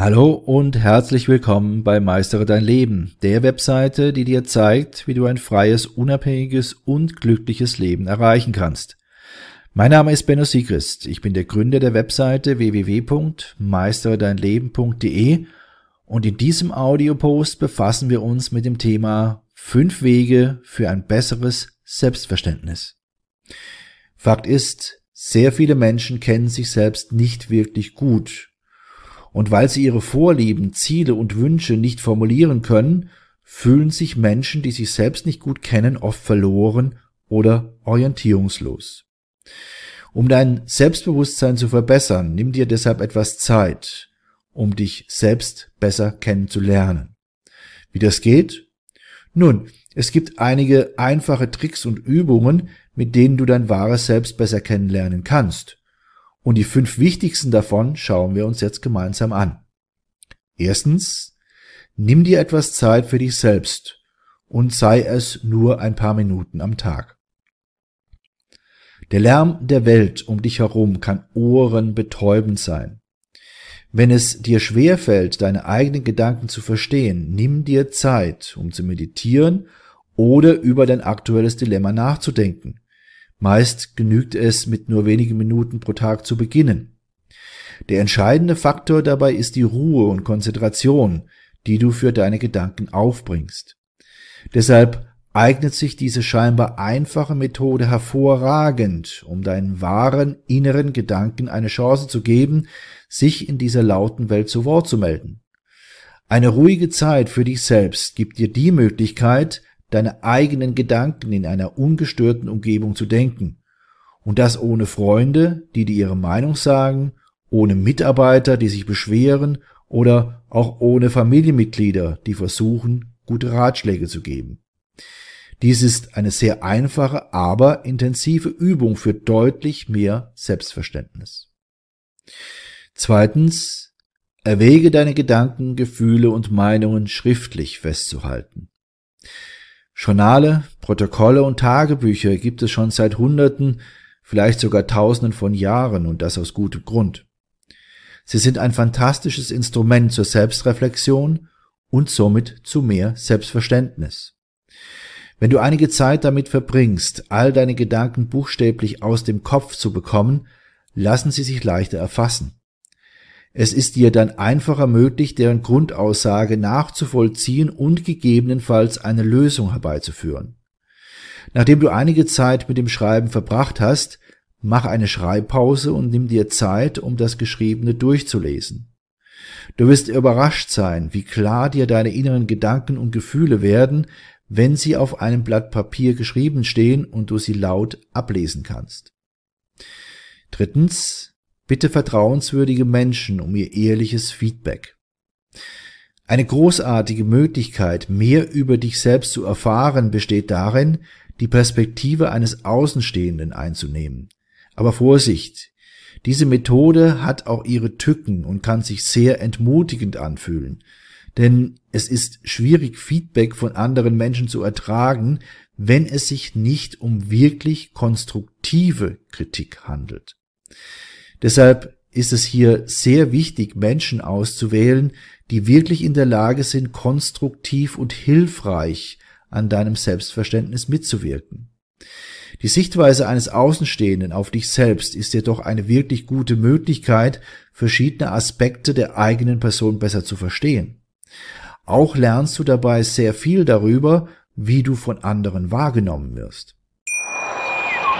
Hallo und herzlich willkommen bei Meistere dein Leben, der Webseite, die dir zeigt, wie du ein freies, unabhängiges und glückliches Leben erreichen kannst. Mein Name ist Benno Siegrist. Ich bin der Gründer der Webseite www.meisteredeinleben.de und in diesem Audiopost befassen wir uns mit dem Thema fünf Wege für ein besseres Selbstverständnis. Fakt ist, sehr viele Menschen kennen sich selbst nicht wirklich gut und weil sie ihre Vorlieben, Ziele und Wünsche nicht formulieren können, fühlen sich Menschen, die sich selbst nicht gut kennen, oft verloren oder orientierungslos. Um dein Selbstbewusstsein zu verbessern, nimm dir deshalb etwas Zeit, um dich selbst besser kennenzulernen. Wie das geht? Nun, es gibt einige einfache Tricks und Übungen, mit denen du dein wahres Selbst besser kennenlernen kannst. Und die fünf wichtigsten davon schauen wir uns jetzt gemeinsam an. Erstens, nimm dir etwas Zeit für dich selbst und sei es nur ein paar Minuten am Tag. Der Lärm der Welt um dich herum kann ohrenbetäubend sein. Wenn es dir schwerfällt, deine eigenen Gedanken zu verstehen, nimm dir Zeit, um zu meditieren oder über dein aktuelles Dilemma nachzudenken. Meist genügt es, mit nur wenigen Minuten pro Tag zu beginnen. Der entscheidende Faktor dabei ist die Ruhe und Konzentration, die du für deine Gedanken aufbringst. Deshalb eignet sich diese scheinbar einfache Methode hervorragend, um deinen wahren inneren Gedanken eine Chance zu geben, sich in dieser lauten Welt zu Wort zu melden. Eine ruhige Zeit für dich selbst gibt dir die Möglichkeit, deine eigenen Gedanken in einer ungestörten Umgebung zu denken. Und das ohne Freunde, die dir ihre Meinung sagen, ohne Mitarbeiter, die sich beschweren oder auch ohne Familienmitglieder, die versuchen, gute Ratschläge zu geben. Dies ist eine sehr einfache, aber intensive Übung für deutlich mehr Selbstverständnis. Zweitens, erwäge deine Gedanken, Gefühle und Meinungen schriftlich festzuhalten. Journale, Protokolle und Tagebücher gibt es schon seit Hunderten, vielleicht sogar Tausenden von Jahren und das aus gutem Grund. Sie sind ein fantastisches Instrument zur Selbstreflexion und somit zu mehr Selbstverständnis. Wenn du einige Zeit damit verbringst, all deine Gedanken buchstäblich aus dem Kopf zu bekommen, lassen sie sich leichter erfassen. Es ist dir dann einfacher möglich, deren Grundaussage nachzuvollziehen und gegebenenfalls eine Lösung herbeizuführen. Nachdem du einige Zeit mit dem Schreiben verbracht hast, mach eine Schreibpause und nimm dir Zeit, um das Geschriebene durchzulesen. Du wirst überrascht sein, wie klar dir deine inneren Gedanken und Gefühle werden, wenn sie auf einem Blatt Papier geschrieben stehen und du sie laut ablesen kannst. Drittens, Bitte vertrauenswürdige Menschen um ihr ehrliches Feedback. Eine großartige Möglichkeit, mehr über dich selbst zu erfahren, besteht darin, die Perspektive eines Außenstehenden einzunehmen. Aber Vorsicht, diese Methode hat auch ihre Tücken und kann sich sehr entmutigend anfühlen, denn es ist schwierig, Feedback von anderen Menschen zu ertragen, wenn es sich nicht um wirklich konstruktive Kritik handelt. Deshalb ist es hier sehr wichtig, Menschen auszuwählen, die wirklich in der Lage sind, konstruktiv und hilfreich an deinem Selbstverständnis mitzuwirken. Die Sichtweise eines Außenstehenden auf dich selbst ist jedoch eine wirklich gute Möglichkeit, verschiedene Aspekte der eigenen Person besser zu verstehen. Auch lernst du dabei sehr viel darüber, wie du von anderen wahrgenommen wirst.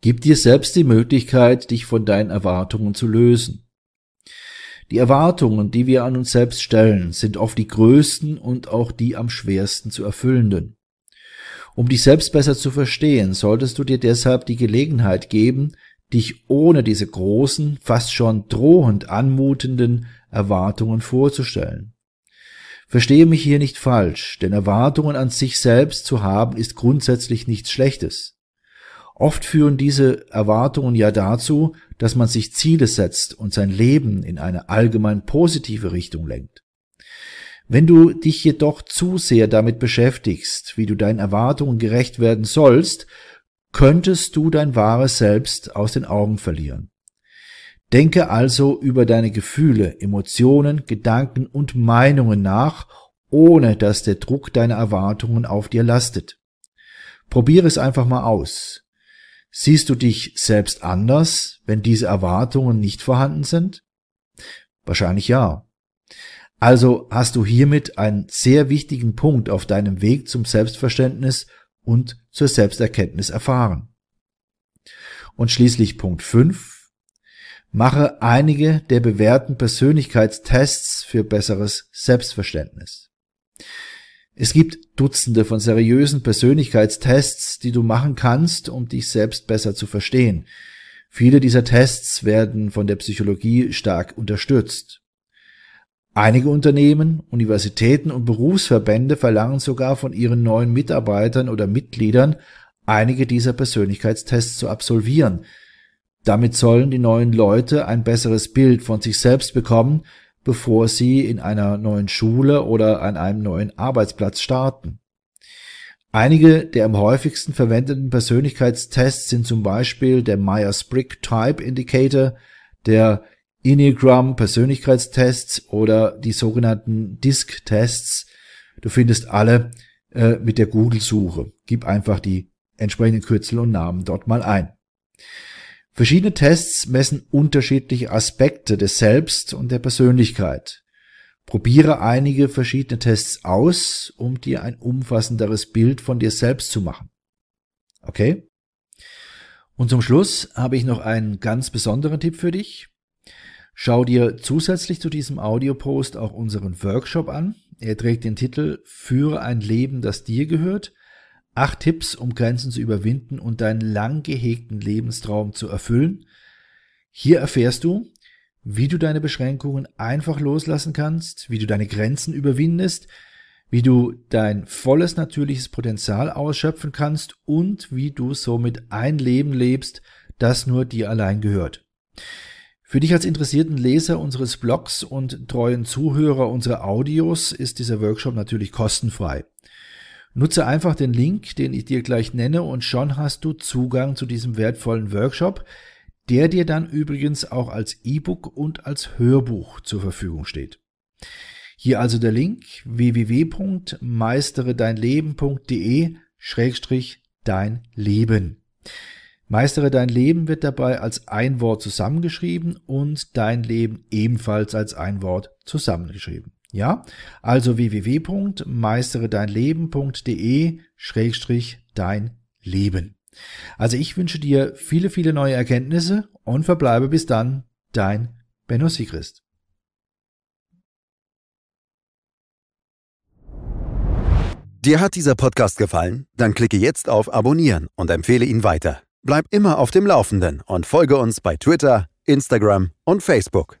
Gib dir selbst die Möglichkeit, dich von deinen Erwartungen zu lösen. Die Erwartungen, die wir an uns selbst stellen, sind oft die größten und auch die am schwersten zu erfüllenden. Um dich selbst besser zu verstehen, solltest du dir deshalb die Gelegenheit geben, dich ohne diese großen, fast schon drohend anmutenden Erwartungen vorzustellen. Verstehe mich hier nicht falsch, denn Erwartungen an sich selbst zu haben ist grundsätzlich nichts Schlechtes. Oft führen diese Erwartungen ja dazu, dass man sich Ziele setzt und sein Leben in eine allgemein positive Richtung lenkt. Wenn du dich jedoch zu sehr damit beschäftigst, wie du deinen Erwartungen gerecht werden sollst, könntest du dein wahres Selbst aus den Augen verlieren. Denke also über deine Gefühle, Emotionen, Gedanken und Meinungen nach, ohne dass der Druck deiner Erwartungen auf dir lastet. Probiere es einfach mal aus. Siehst du dich selbst anders, wenn diese Erwartungen nicht vorhanden sind? Wahrscheinlich ja. Also hast du hiermit einen sehr wichtigen Punkt auf deinem Weg zum Selbstverständnis und zur Selbsterkenntnis erfahren. Und schließlich Punkt 5. Mache einige der bewährten Persönlichkeitstests für besseres Selbstverständnis. Es gibt Dutzende von seriösen Persönlichkeitstests, die du machen kannst, um dich selbst besser zu verstehen. Viele dieser Tests werden von der Psychologie stark unterstützt. Einige Unternehmen, Universitäten und Berufsverbände verlangen sogar von ihren neuen Mitarbeitern oder Mitgliedern, einige dieser Persönlichkeitstests zu absolvieren, damit sollen die neuen Leute ein besseres Bild von sich selbst bekommen, bevor sie in einer neuen Schule oder an einem neuen Arbeitsplatz starten. Einige der am häufigsten verwendeten Persönlichkeitstests sind zum Beispiel der Myers-Briggs Type Indicator, der Enneagram Persönlichkeitstests oder die sogenannten DISC-Tests. Du findest alle äh, mit der Google-Suche. Gib einfach die entsprechenden Kürzel und Namen dort mal ein. Verschiedene Tests messen unterschiedliche Aspekte des Selbst und der Persönlichkeit. Probiere einige verschiedene Tests aus, um dir ein umfassenderes Bild von dir selbst zu machen. Okay? Und zum Schluss habe ich noch einen ganz besonderen Tipp für dich. Schau dir zusätzlich zu diesem Audiopost auch unseren Workshop an. Er trägt den Titel Führe ein Leben, das dir gehört Acht Tipps, um Grenzen zu überwinden und deinen lang gehegten Lebenstraum zu erfüllen. Hier erfährst du, wie du deine Beschränkungen einfach loslassen kannst, wie du deine Grenzen überwindest, wie du dein volles natürliches Potenzial ausschöpfen kannst und wie du somit ein Leben lebst, das nur dir allein gehört. Für dich als interessierten Leser unseres Blogs und treuen Zuhörer unserer Audios ist dieser Workshop natürlich kostenfrei. Nutze einfach den Link, den ich dir gleich nenne, und schon hast du Zugang zu diesem wertvollen Workshop, der dir dann übrigens auch als E-Book und als Hörbuch zur Verfügung steht. Hier also der Link www.meisteredeinleben.de Schrägstrich dein Leben. Meistere dein Leben wird dabei als ein Wort zusammengeschrieben und dein Leben ebenfalls als ein Wort zusammengeschrieben. Ja, also www.meisteredeinleben.de Schrägstrich dein Leben. Also ich wünsche dir viele, viele neue Erkenntnisse und verbleibe bis dann dein Benno Sigrist. Dir hat dieser Podcast gefallen? Dann klicke jetzt auf Abonnieren und empfehle ihn weiter. Bleib immer auf dem Laufenden und folge uns bei Twitter, Instagram und Facebook.